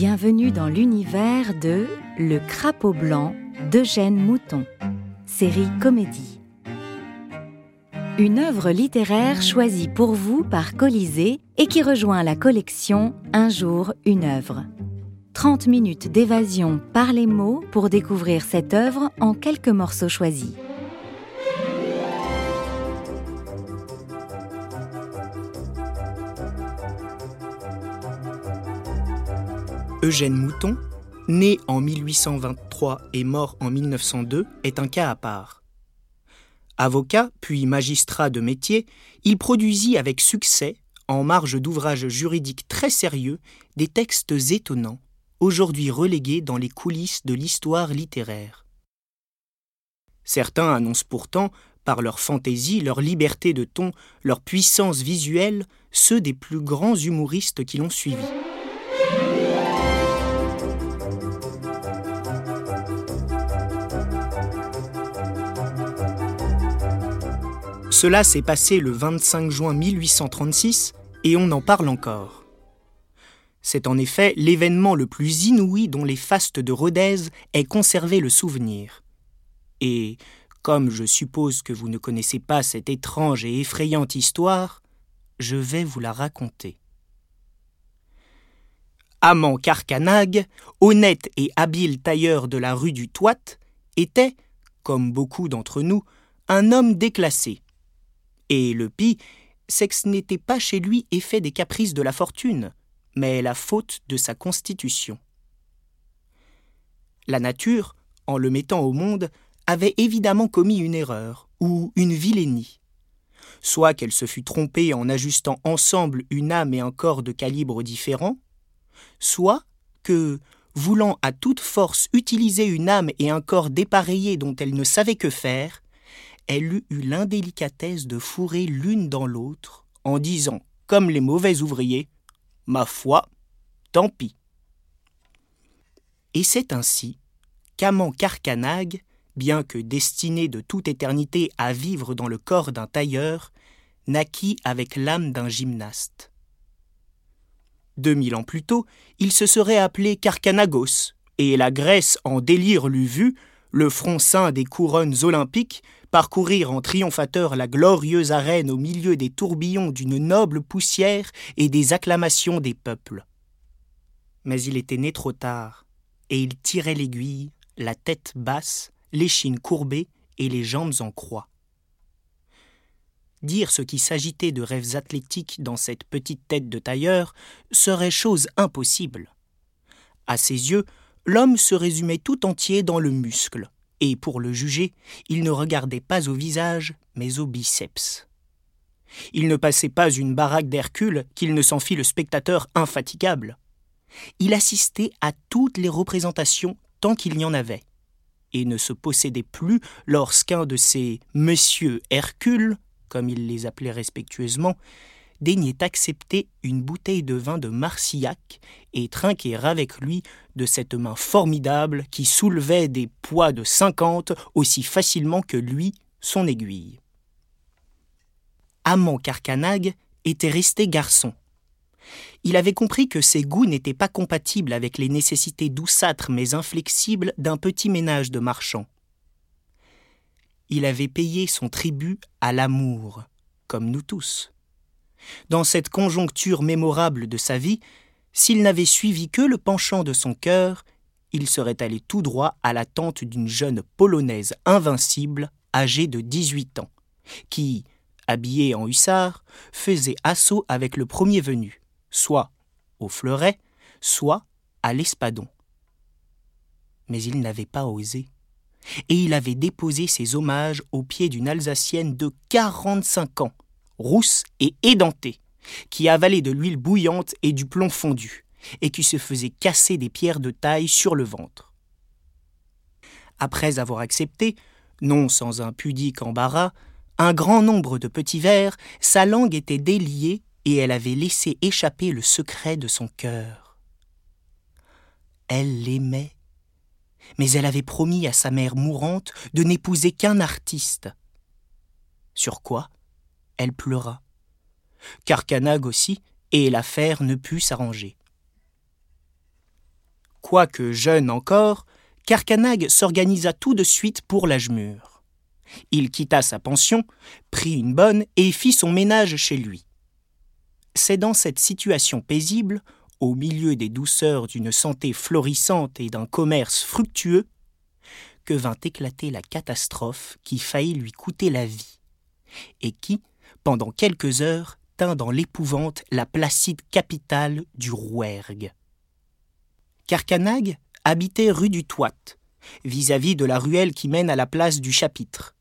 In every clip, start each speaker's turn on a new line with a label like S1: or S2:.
S1: Bienvenue dans l'univers de Le crapaud blanc d'Eugène Mouton, série comédie. Une œuvre littéraire choisie pour vous par Colisée et qui rejoint la collection Un jour, une œuvre. 30 minutes d'évasion par les mots pour découvrir cette œuvre en quelques morceaux choisis.
S2: Eugène Mouton, né en 1823 et mort en 1902, est un cas à part. Avocat, puis magistrat de métier, il produisit avec succès, en marge d'ouvrages juridiques très sérieux, des textes étonnants, aujourd'hui relégués dans les coulisses de l'histoire littéraire. Certains annoncent pourtant, par leur fantaisie, leur liberté de ton, leur puissance visuelle, ceux des plus grands humoristes qui l'ont suivi. Cela s'est passé le 25 juin 1836 et on en parle encore. C'est en effet l'événement le plus inouï dont les fastes de Rodez aient conservé le souvenir. Et, comme je suppose que vous ne connaissez pas cette étrange et effrayante histoire, je vais vous la raconter. Amant Carcanag, honnête et habile tailleur de la rue du Toit, était, comme beaucoup d'entre nous, un homme déclassé, et le pis, c'est que ce n'était pas chez lui effet des caprices de la fortune, mais la faute de sa constitution. La nature, en le mettant au monde, avait évidemment commis une erreur ou une vilainie. Soit qu'elle se fût trompée en ajustant ensemble une âme et un corps de calibre différents, soit que, voulant à toute force utiliser une âme et un corps dépareillés dont elle ne savait que faire, elle eut eu l'indélicatesse de fourrer l'une dans l'autre, en disant, comme les mauvais ouvriers, Ma foi, tant pis. Et c'est ainsi qu'Amant Carcanag, bien que destiné de toute éternité à vivre dans le corps d'un tailleur, naquit avec l'âme d'un gymnaste. Deux mille ans plus tôt, il se serait appelé Carcanagos, et la Grèce en délire l'eût vu, le front saint des couronnes olympiques, parcourir en triomphateur la glorieuse arène au milieu des tourbillons d'une noble poussière et des acclamations des peuples. Mais il était né trop tard, et il tirait l'aiguille, la tête basse, l'échine courbée et les jambes en croix. Dire ce qui s'agitait de rêves athlétiques dans cette petite tête de tailleur serait chose impossible. À ses yeux, l'homme se résumait tout entier dans le muscle, et pour le juger, il ne regardait pas au visage, mais au biceps. Il ne passait pas une baraque d'Hercule qu'il ne s'en fit le spectateur infatigable. Il assistait à toutes les représentations tant qu'il y en avait, et ne se possédait plus lorsqu'un de ces Monsieur Hercule, comme il les appelait respectueusement, daignait accepter une bouteille de vin de Marcillac et trinquer avec lui de cette main formidable qui soulevait des poids de cinquante aussi facilement que lui son aiguille. Amant Carcanag était resté garçon. Il avait compris que ses goûts n'étaient pas compatibles avec les nécessités douceâtres mais inflexibles d'un petit ménage de marchands. Il avait payé son tribut à l'amour, comme nous tous. Dans cette conjoncture mémorable de sa vie, s'il n'avait suivi que le penchant de son cœur, il serait allé tout droit à la tente d'une jeune polonaise invincible, âgée de dix-huit ans, qui, habillée en hussard, faisait assaut avec le premier venu, soit au fleuret, soit à l'espadon. Mais il n'avait pas osé, et il avait déposé ses hommages aux pieds d'une Alsacienne de quarante-cinq ans, rousse et édentée, qui avalait de l'huile bouillante et du plomb fondu, et qui se faisait casser des pierres de taille sur le ventre. Après avoir accepté, non sans un pudique embarras, un grand nombre de petits verres, sa langue était déliée et elle avait laissé échapper le secret de son cœur. Elle l'aimait, mais elle avait promis à sa mère mourante de n'épouser qu'un artiste. Sur quoi elle pleura. Carcanag aussi, et l'affaire ne put s'arranger. Quoique jeune encore, Carcanag s'organisa tout de suite pour l'âge mûr. Il quitta sa pension, prit une bonne et fit son ménage chez lui. C'est dans cette situation paisible, au milieu des douceurs d'une santé florissante et d'un commerce fructueux, que vint éclater la catastrophe qui faillit lui coûter la vie, et qui, pendant quelques heures, tint dans l'épouvante la placide capitale du Rouergue. Carcanag habitait rue du Toit, vis-à-vis de la ruelle qui mène à la place du Chapitre.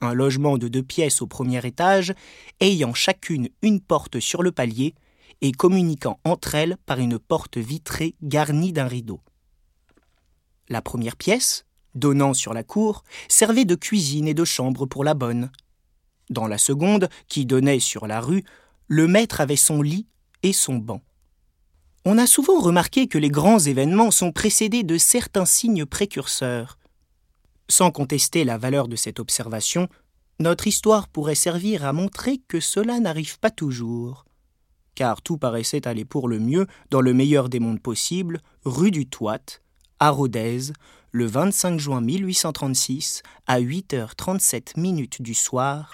S2: Un logement de deux pièces au premier étage, ayant chacune une porte sur le palier et communiquant entre elles par une porte vitrée garnie d'un rideau. La première pièce, donnant sur la cour, servait de cuisine et de chambre pour la bonne. Dans la seconde, qui donnait sur la rue, le maître avait son lit et son banc. On a souvent remarqué que les grands événements sont précédés de certains signes précurseurs. Sans contester la valeur de cette observation, notre histoire pourrait servir à montrer que cela n'arrive pas toujours. Car tout paraissait aller pour le mieux dans le meilleur des mondes possibles, rue du Toit, à Rodez, le 25 juin 1836, à 8h37 minutes du soir,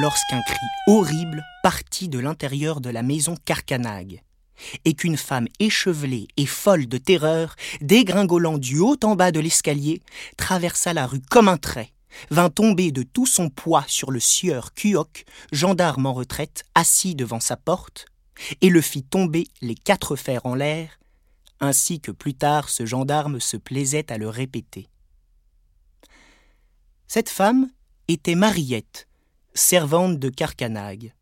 S2: lorsqu'un cri horrible partit de l'intérieur de la maison Carcanag, et qu'une femme échevelée et folle de terreur, dégringolant du haut en bas de l'escalier, traversa la rue comme un trait, vint tomber de tout son poids sur le sieur Cuoc, gendarme en retraite, assis devant sa porte, et le fit tomber les quatre fers en l'air, ainsi que plus tard ce gendarme se plaisait à le répéter. Cette femme était Mariette, servante de Carcanag.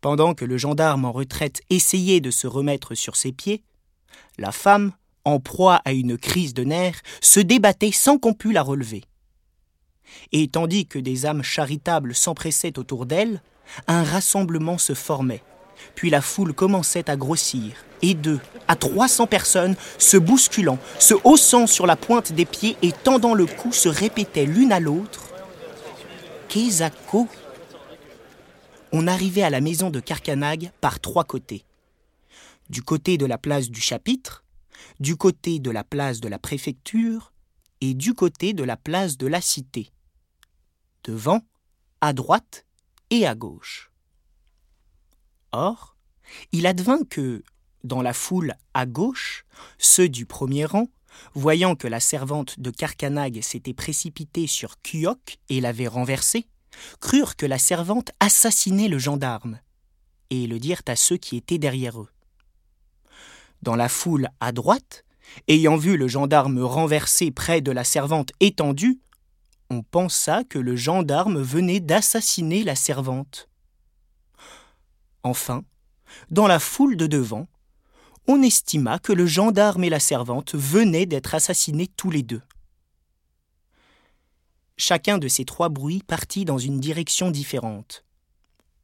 S2: Pendant que le gendarme en retraite essayait de se remettre sur ses pieds, la femme, en proie à une crise de nerfs, se débattait sans qu'on pût la relever. Et tandis que des âmes charitables s'empressaient autour d'elle, un rassemblement se formait, puis la foule commençait à grossir, et deux à trois cents personnes, se bousculant, se haussant sur la pointe des pieds et tendant le cou, se répétaient l'une à l'autre On arrivait à la maison de Carcanag par trois côtés. Du côté de la place du chapitre, du côté de la place de la préfecture et du côté de la place de la cité. Devant, à droite et à gauche. Or, il advint que, dans la foule à gauche, ceux du premier rang, voyant que la servante de Carcanag s'était précipitée sur Cuoc et l'avait renversé, crurent que la servante assassinait le gendarme, et le dirent à ceux qui étaient derrière eux. Dans la foule à droite, ayant vu le gendarme renversé près de la servante étendue, on pensa que le gendarme venait d'assassiner la servante. Enfin, dans la foule de devant, on estima que le gendarme et la servante venaient d'être assassinés tous les deux. Chacun de ces trois bruits partit dans une direction différente.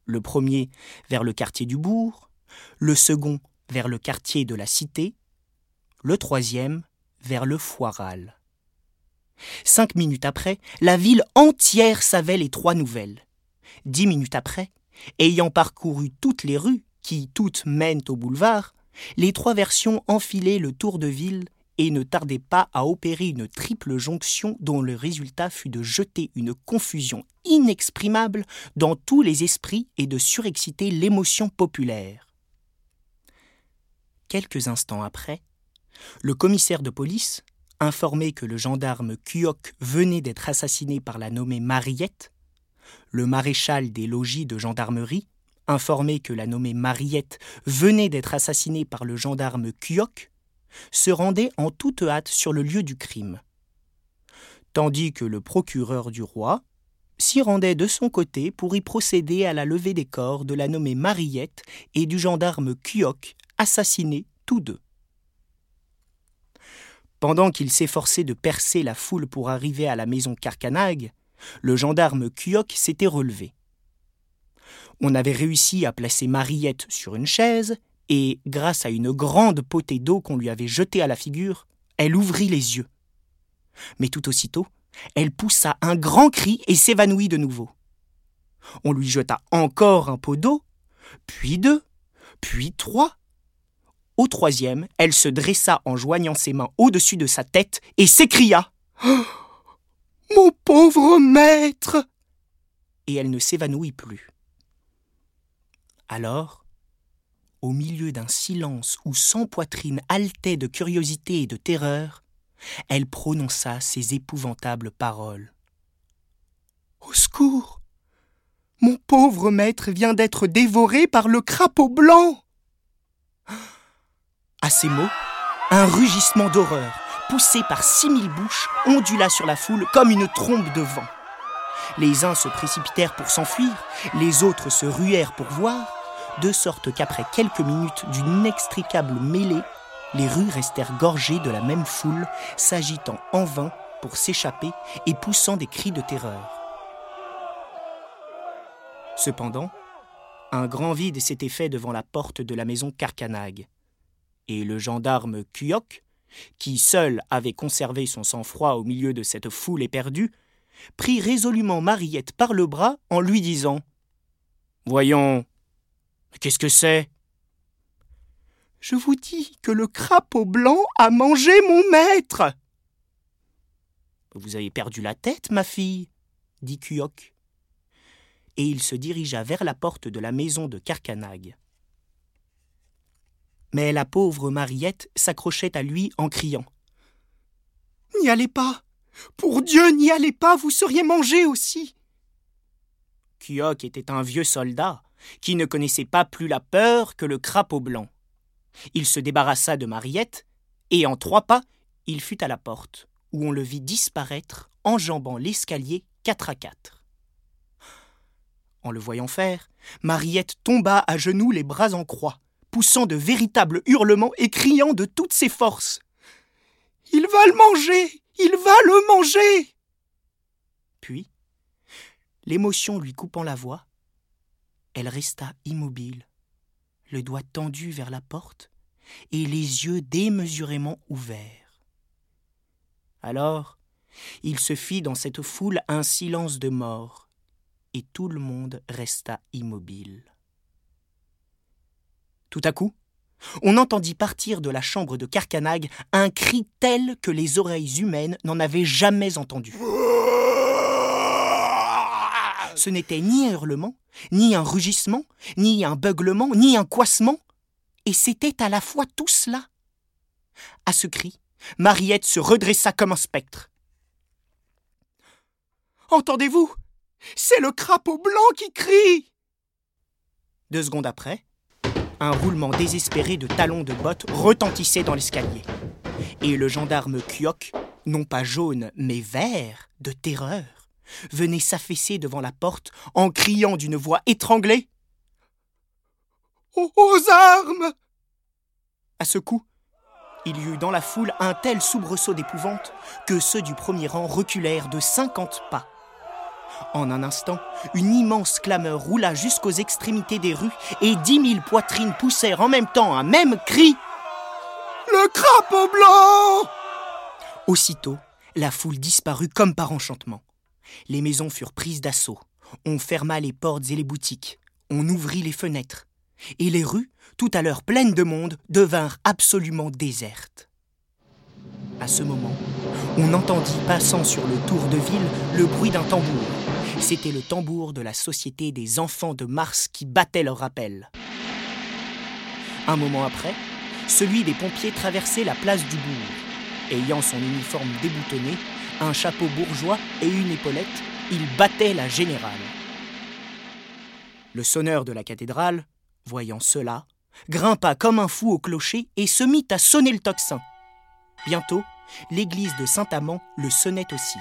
S2: Le premier vers le quartier du bourg, le second vers le quartier de la cité, le troisième vers le foiral. Cinq minutes après, la ville entière savait les trois nouvelles. Dix minutes après, ayant parcouru toutes les rues qui toutes mènent au boulevard, les trois versions enfilaient le tour de ville et ne tardaient pas à opérer une triple jonction dont le résultat fut de jeter une confusion inexprimable dans tous les esprits et de surexciter l'émotion populaire. Quelques instants après, le commissaire de police, informé que le gendarme Cuoc venait d'être assassiné par la nommée Mariette, le maréchal des logis de gendarmerie, informé que la nommée Mariette venait d'être assassinée par le gendarme Cuoc, se rendait en toute hâte sur le lieu du crime. Tandis que le procureur du roi s'y rendait de son côté pour y procéder à la levée des corps de la nommée Mariette et du gendarme Cuoc, assassinés tous deux. Pendant qu'il s'efforçait de percer la foule pour arriver à la maison Carcanag, le gendarme Cuoc s'était relevé. On avait réussi à placer Mariette sur une chaise, et, grâce à une grande potée d'eau qu'on lui avait jetée à la figure, elle ouvrit les yeux. Mais tout aussitôt, elle poussa un grand cri et s'évanouit de nouveau. On lui jeta encore un pot d'eau, puis deux, puis trois. Au troisième, elle se dressa en joignant ses mains au-dessus de sa tête et s'écria Mon pauvre maître Et elle ne s'évanouit plus. Alors, au milieu d'un silence où sans poitrine haletait de curiosité et de terreur, elle prononça ces épouvantables paroles. Au secours Mon pauvre maître vient d'être dévoré par le crapaud blanc À ces mots, un rugissement d'horreur, poussé par six mille bouches, ondula sur la foule comme une trombe de vent. Les uns se précipitèrent pour s'enfuir, les autres se ruèrent pour voir, de sorte qu'après quelques minutes d'une inextricable mêlée, les rues restèrent gorgées de la même foule, s'agitant en vain pour s'échapper et poussant des cris de terreur. Cependant, un grand vide s'était fait devant la porte de la maison Carcanag, et le gendarme Kuyok, qui seul avait conservé son sang-froid au milieu de cette foule éperdue, prit résolument Mariette par le bras en lui disant Voyons, qu'est-ce que c'est? Je vous dis que le crapaud blanc a mangé mon maître. Vous avez perdu la tête, ma fille, dit Kuyok et il se dirigea vers la porte de la maison de Carcanag. Mais la pauvre Mariette s'accrochait à lui en criant N'y allez pas! Pour Dieu, n'y allez pas, vous seriez mangé aussi! Kyok était un vieux soldat qui ne connaissait pas plus la peur que le crapaud blanc. Il se débarrassa de Mariette et en trois pas, il fut à la porte, où on le vit disparaître, enjambant l'escalier quatre à quatre. En le voyant faire, Mariette tomba à genoux les bras en croix, poussant de véritables hurlements et criant de toutes ses forces. Il va le manger. Il va le manger. Puis, l'émotion lui coupant la voix, elle resta immobile, le doigt tendu vers la porte et les yeux démesurément ouverts. Alors, il se fit dans cette foule un silence de mort, et tout le monde resta immobile. Tout à coup, on entendit partir de la chambre de Carcanag un cri tel que les oreilles humaines n'en avaient jamais entendu. Ce n'était ni un hurlement, ni un rugissement, ni un beuglement, ni un coissement, et c'était à la fois tout cela. À ce cri, Mariette se redressa comme un spectre. Entendez-vous? C'est le crapaud blanc qui crie Deux secondes après, un roulement désespéré de talons de bottes retentissait dans l'escalier. Et le gendarme Kyok, non pas jaune, mais vert, de terreur, venait s'affaisser devant la porte en criant d'une voix étranglée Aux armes À ce coup, il y eut dans la foule un tel soubresaut d'épouvante que ceux du premier rang reculèrent de cinquante pas. En un instant, une immense clameur roula jusqu'aux extrémités des rues et dix mille poitrines poussèrent en même temps un même cri. Le crapaud blanc Aussitôt, la foule disparut comme par enchantement. Les maisons furent prises d'assaut. On ferma les portes et les boutiques. On ouvrit les fenêtres. Et les rues, tout à l'heure pleines de monde, devinrent absolument désertes. À ce moment, on entendit passant sur le tour de ville le bruit d'un tambour. C'était le tambour de la Société des enfants de Mars qui battait leur rappel. Un moment après, celui des pompiers traversait la place du bourg. Ayant son uniforme déboutonné, un chapeau bourgeois et une épaulette, il battait la générale. Le sonneur de la cathédrale, voyant cela, grimpa comme un fou au clocher et se mit à sonner le tocsin. Bientôt, l'église de Saint-Amand le sonnait aussi.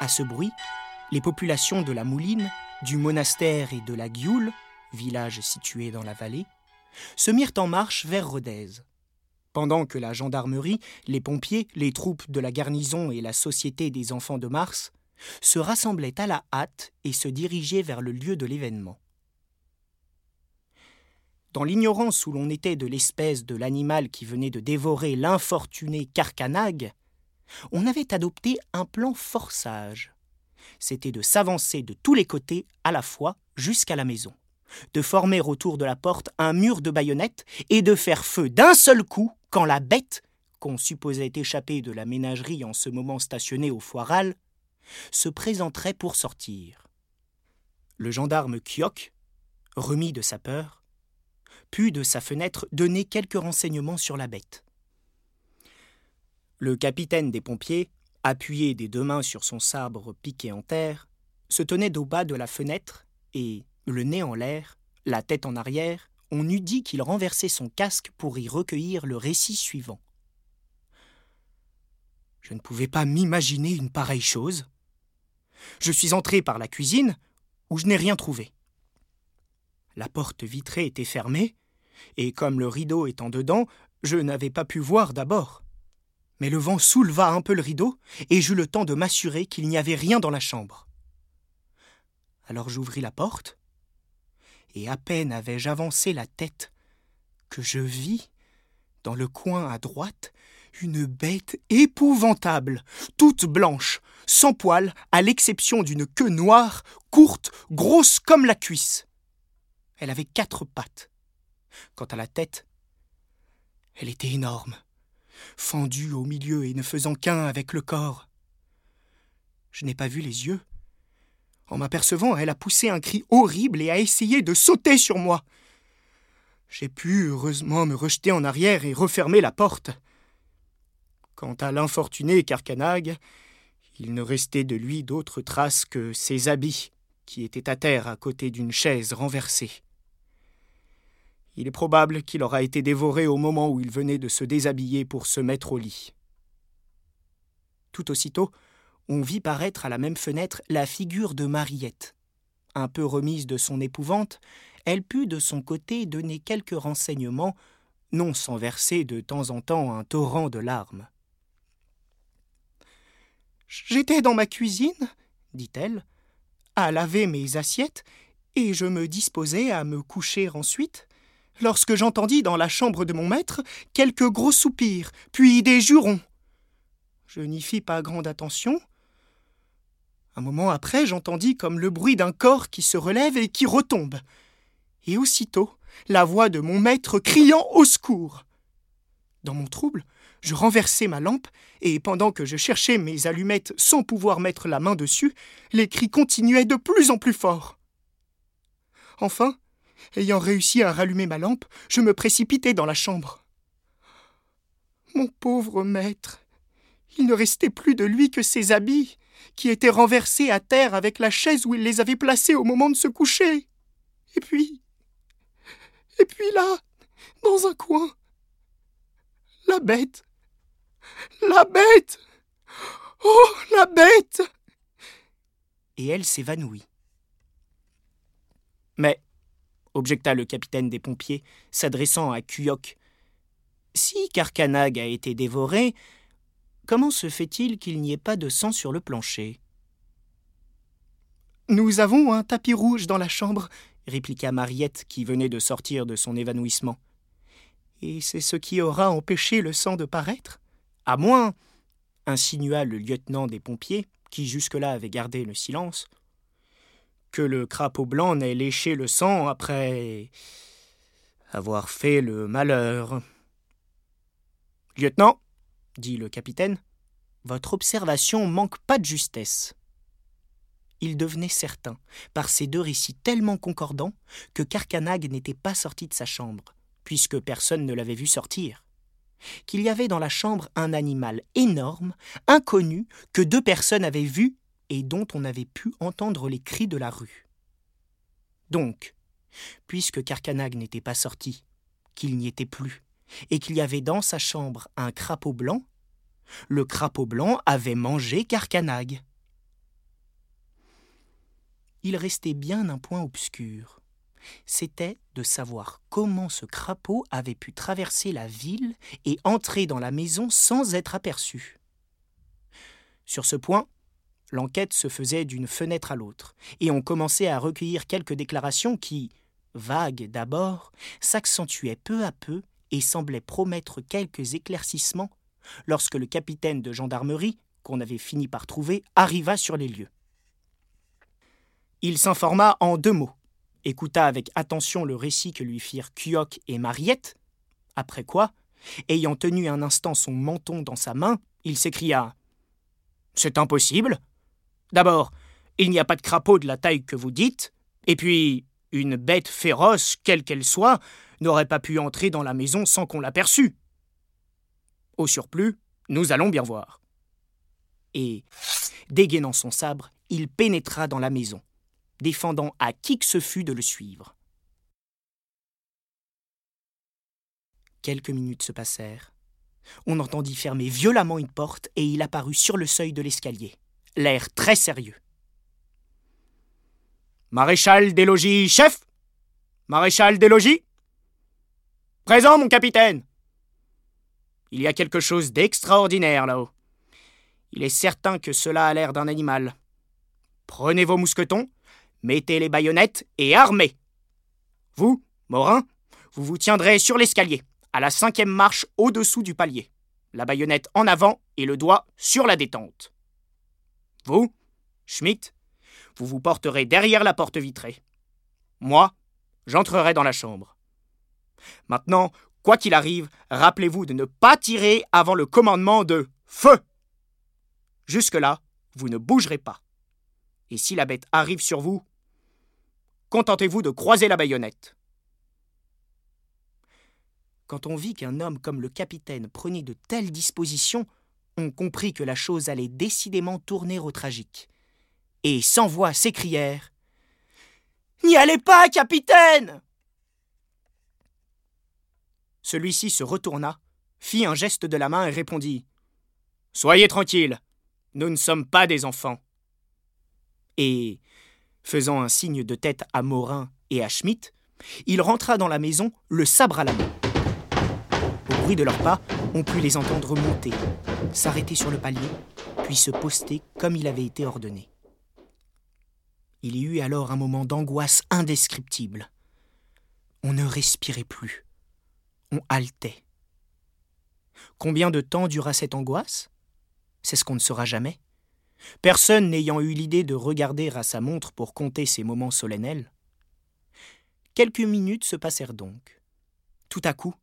S2: À ce bruit, les populations de la Mouline, du monastère et de la Gioule, village situé dans la vallée, se mirent en marche vers Rodez. Pendant que la gendarmerie, les pompiers, les troupes de la garnison et la Société des enfants de Mars se rassemblaient à la hâte et se dirigeaient vers le lieu de l'événement. Dans l'ignorance où l'on était de l'espèce de l'animal qui venait de dévorer l'infortuné Carcanag, on avait adopté un plan fort sage. C'était de s'avancer de tous les côtés à la fois jusqu'à la maison, de former autour de la porte un mur de baïonnettes et de faire feu d'un seul coup quand la bête, qu'on supposait échapper de la ménagerie en ce moment stationnée au foiral, se présenterait pour sortir. Le gendarme Kyok, remis de sa peur, put de sa fenêtre donner quelques renseignements sur la bête. Le capitaine des pompiers, appuyé des deux mains sur son sabre piqué en terre, se tenait au bas de la fenêtre et, le nez en l'air, la tête en arrière, on eût dit qu'il renversait son casque pour y recueillir le récit suivant. Je ne pouvais pas m'imaginer une pareille chose. Je suis entré par la cuisine, où je n'ai rien trouvé. La porte vitrée était fermée, et comme le rideau étant dedans, je n'avais pas pu voir d'abord. Mais le vent souleva un peu le rideau, et j'eus le temps de m'assurer qu'il n'y avait rien dans la chambre. Alors j'ouvris la porte, et à peine avais-je avancé la tête que je vis, dans le coin à droite, une bête épouvantable, toute blanche, sans poils, à l'exception d'une queue noire, courte, grosse comme la cuisse. Elle avait quatre pattes. Quant à la tête, elle était énorme, fendue au milieu et ne faisant qu'un avec le corps. Je n'ai pas vu les yeux. En m'apercevant, elle a poussé un cri horrible et a essayé de sauter sur moi. J'ai pu heureusement me rejeter en arrière et refermer la porte. Quant à l'infortuné Carcanag, il ne restait de lui d'autre trace que ses habits, qui étaient à terre à côté d'une chaise renversée. Il est probable qu'il aura été dévoré au moment où il venait de se déshabiller pour se mettre au lit. Tout aussitôt, on vit paraître à la même fenêtre la figure de Mariette. Un peu remise de son épouvante, elle put de son côté donner quelques renseignements, non sans verser de temps en temps un torrent de larmes. J'étais dans ma cuisine, dit-elle, à laver mes assiettes, et je me disposais à me coucher ensuite, lorsque j'entendis dans la chambre de mon maître quelques gros soupirs, puis des jurons. Je n'y fis pas grande attention. Un moment après, j'entendis comme le bruit d'un corps qui se relève et qui retombe. Et aussitôt, la voix de mon maître criant au secours. Dans mon trouble, je renversai ma lampe, et pendant que je cherchais mes allumettes sans pouvoir mettre la main dessus, les cris continuaient de plus en plus fort. Enfin, ayant réussi à rallumer ma lampe, je me précipitai dans la chambre. Mon pauvre maître, il ne restait plus de lui que ses habits, qui étaient renversés à terre avec la chaise où il les avait placés au moment de se coucher. Et puis. Et puis là, dans un coin, la bête la bête Oh, la bête Et elle s'évanouit. Mais, objecta le capitaine des pompiers, s'adressant à Kuyok, si Karkanag a été dévoré, comment se fait-il qu'il n'y ait pas de sang sur le plancher? Nous avons un tapis rouge dans la chambre, répliqua Mariette qui venait de sortir de son évanouissement. Et c'est ce qui aura empêché le sang de paraître? À moins, insinua le lieutenant des pompiers, qui jusque-là avait gardé le silence, que le crapaud blanc n'ait léché le sang après avoir fait le malheur. Lieutenant, dit le capitaine, votre observation manque pas de justesse. Il devenait certain, par ces deux récits tellement concordants, que Carcanag n'était pas sorti de sa chambre, puisque personne ne l'avait vu sortir qu'il y avait dans la chambre un animal énorme, inconnu, que deux personnes avaient vu et dont on avait pu entendre les cris de la rue. Donc, puisque Carcanag n'était pas sorti, qu'il n'y était plus, et qu'il y avait dans sa chambre un crapaud blanc, le crapaud blanc avait mangé Carcanag. Il restait bien un point obscur c'était de savoir comment ce crapaud avait pu traverser la ville et entrer dans la maison sans être aperçu. Sur ce point, l'enquête se faisait d'une fenêtre à l'autre, et on commençait à recueillir quelques déclarations qui, vagues d'abord, s'accentuaient peu à peu et semblaient promettre quelques éclaircissements lorsque le capitaine de gendarmerie, qu'on avait fini par trouver, arriva sur les lieux. Il s'informa en deux mots écouta avec attention le récit que lui firent Kyoc et Mariette, après quoi, ayant tenu un instant son menton dans sa main, il s'écria C'est impossible. D'abord, il n'y a pas de crapaud de la taille que vous dites, et puis, une bête féroce, quelle qu'elle soit, n'aurait pas pu entrer dans la maison sans qu'on l'aperçût. Au surplus, nous allons bien voir. Et, dégainant son sabre, il pénétra dans la maison, défendant à qui que ce fût de le suivre. Quelques minutes se passèrent. On entendit fermer violemment une porte et il apparut sur le seuil de l'escalier, l'air très sérieux. Maréchal des logis, chef? Maréchal des logis? Présent, mon capitaine Il y a quelque chose d'extraordinaire là-haut. Il est certain que cela a l'air d'un animal. Prenez vos mousquetons, mettez les baïonnettes et armez. Vous, Morin, vous vous tiendrez sur l'escalier, à la cinquième marche au-dessous du palier, la baïonnette en avant et le doigt sur la détente. Vous, Schmitt, vous vous porterez derrière la porte vitrée. Moi, j'entrerai dans la chambre. Maintenant, quoi qu'il arrive, rappelez-vous de ne pas tirer avant le commandement de Feu. Jusque-là, vous ne bougerez pas. Et si la bête arrive sur vous, contentez-vous de croiser la baïonnette. Quand on vit qu'un homme comme le capitaine prenait de telles dispositions, on comprit que la chose allait décidément tourner au tragique et sans voix s'écrièrent N'y allez pas, capitaine Celui-ci se retourna, fit un geste de la main et répondit Soyez tranquille, nous ne sommes pas des enfants. Et, faisant un signe de tête à Morin et à Schmitt, il rentra dans la maison, le sabre à la main. Au bruit de leurs pas, on put les entendre monter, s'arrêter sur le palier, puis se poster comme il avait été ordonné. Il y eut alors un moment d'angoisse indescriptible. On ne respirait plus. On haletait. Combien de temps dura cette angoisse? C'est ce qu'on ne saura jamais. Personne n'ayant eu l'idée de regarder à sa montre pour compter ces moments solennels. Quelques minutes se passèrent donc. Tout à coup,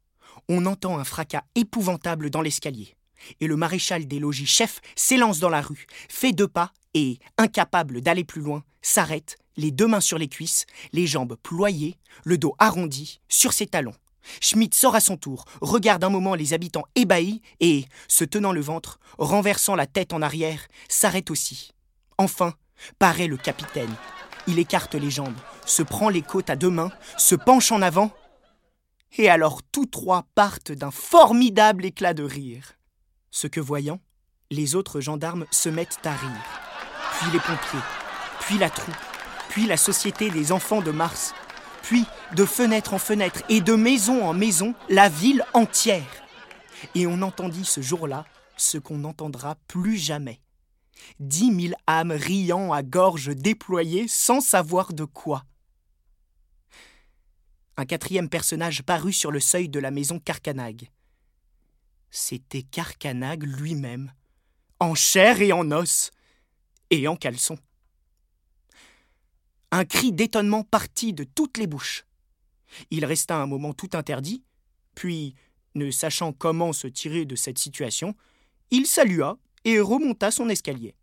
S2: on entend un fracas épouvantable dans l'escalier, et le maréchal des logis chef s'élance dans la rue, fait deux pas et, incapable d'aller plus loin, s'arrête, les deux mains sur les cuisses, les jambes ployées, le dos arrondi, sur ses talons. Schmidt sort à son tour, regarde un moment les habitants ébahis et, se tenant le ventre, renversant la tête en arrière, s'arrête aussi. Enfin, paraît le capitaine. Il écarte les jambes, se prend les côtes à deux mains, se penche en avant, et alors tous trois partent d'un formidable éclat de rire. Ce que voyant, les autres gendarmes se mettent à rire puis les pompiers, puis la troupe, puis la société des enfants de Mars, puis de fenêtre en fenêtre et de maison en maison, la ville entière. Et on entendit ce jour-là ce qu'on n'entendra plus jamais. Dix mille âmes riant à gorge déployée sans savoir de quoi. Un quatrième personnage parut sur le seuil de la maison Carcanag. C'était Carcanag lui-même, en chair et en os, et en caleçon. Un cri d'étonnement partit de toutes les bouches. Il resta un moment tout interdit, puis, ne sachant comment se tirer de cette situation, il salua et remonta son escalier.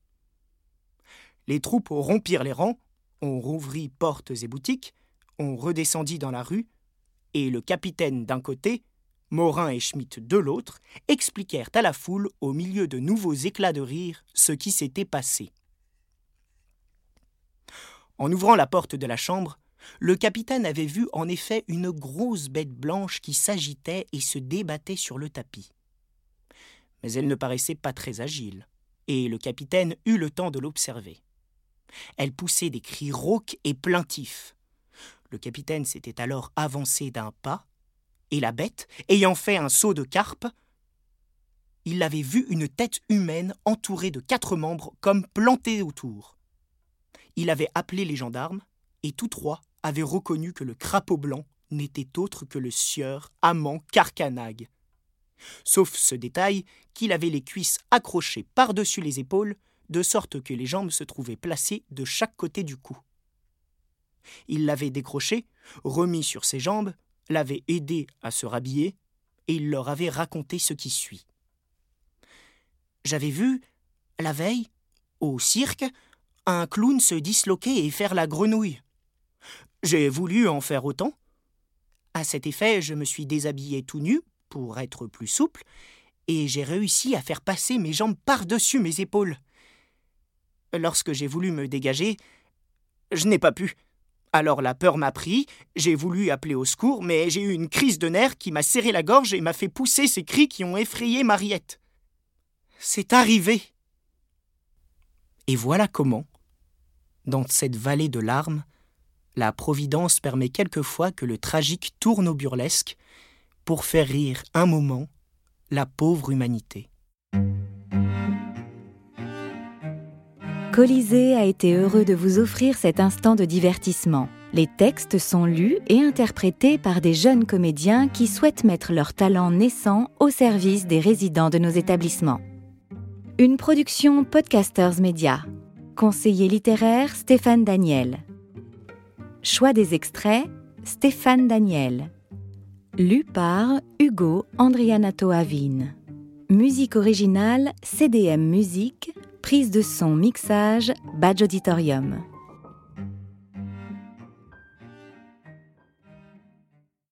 S2: Les troupes rompirent les rangs, on rouvrit portes et boutiques, on redescendit dans la rue, et le capitaine d'un côté, Morin et Schmitt de l'autre, expliquèrent à la foule, au milieu de nouveaux éclats de rire, ce qui s'était passé. En ouvrant la porte de la chambre, le capitaine avait vu en effet une grosse bête blanche qui s'agitait et se débattait sur le tapis. Mais elle ne paraissait pas très agile, et le capitaine eut le temps de l'observer. Elle poussait des cris rauques et plaintifs. Le capitaine s'était alors avancé d'un pas, et la bête, ayant fait un saut de carpe, il avait vu une tête humaine entourée de quatre membres comme plantés autour. Il avait appelé les gendarmes, et tous trois avaient reconnu que le crapaud blanc n'était autre que le sieur amant Carcanag. Sauf ce détail qu'il avait les cuisses accrochées par-dessus les épaules, de sorte que les jambes se trouvaient placées de chaque côté du cou. Il l'avait décroché, remis sur ses jambes, l'avait aidé à se rhabiller, et il leur avait raconté ce qui suit. J'avais vu, la veille, au cirque, un clown se disloquer et faire la grenouille. J'ai voulu en faire autant. À cet effet, je me suis déshabillé tout nu pour être plus souple, et j'ai réussi à faire passer mes jambes par-dessus mes épaules. Lorsque j'ai voulu me dégager, je n'ai pas pu. Alors la peur m'a pris, j'ai voulu appeler au secours, mais j'ai eu une crise de nerfs qui m'a serré la gorge et m'a fait pousser ces cris qui ont effrayé Mariette. C'est arrivé. Et voilà comment, dans cette vallée de larmes, la Providence permet quelquefois que le tragique tourne au burlesque pour faire rire un moment la pauvre humanité.
S1: Colisée a été heureux de vous offrir cet instant de divertissement. Les textes sont lus et interprétés par des jeunes comédiens qui souhaitent mettre leur talent naissant au service des résidents de nos établissements. Une production Podcasters Media. Conseiller littéraire Stéphane Daniel. Choix des extraits Stéphane Daniel. Lu par Hugo Andrianato Avine. Musique originale CDM Musique. Prise de son mixage Badge Auditorium.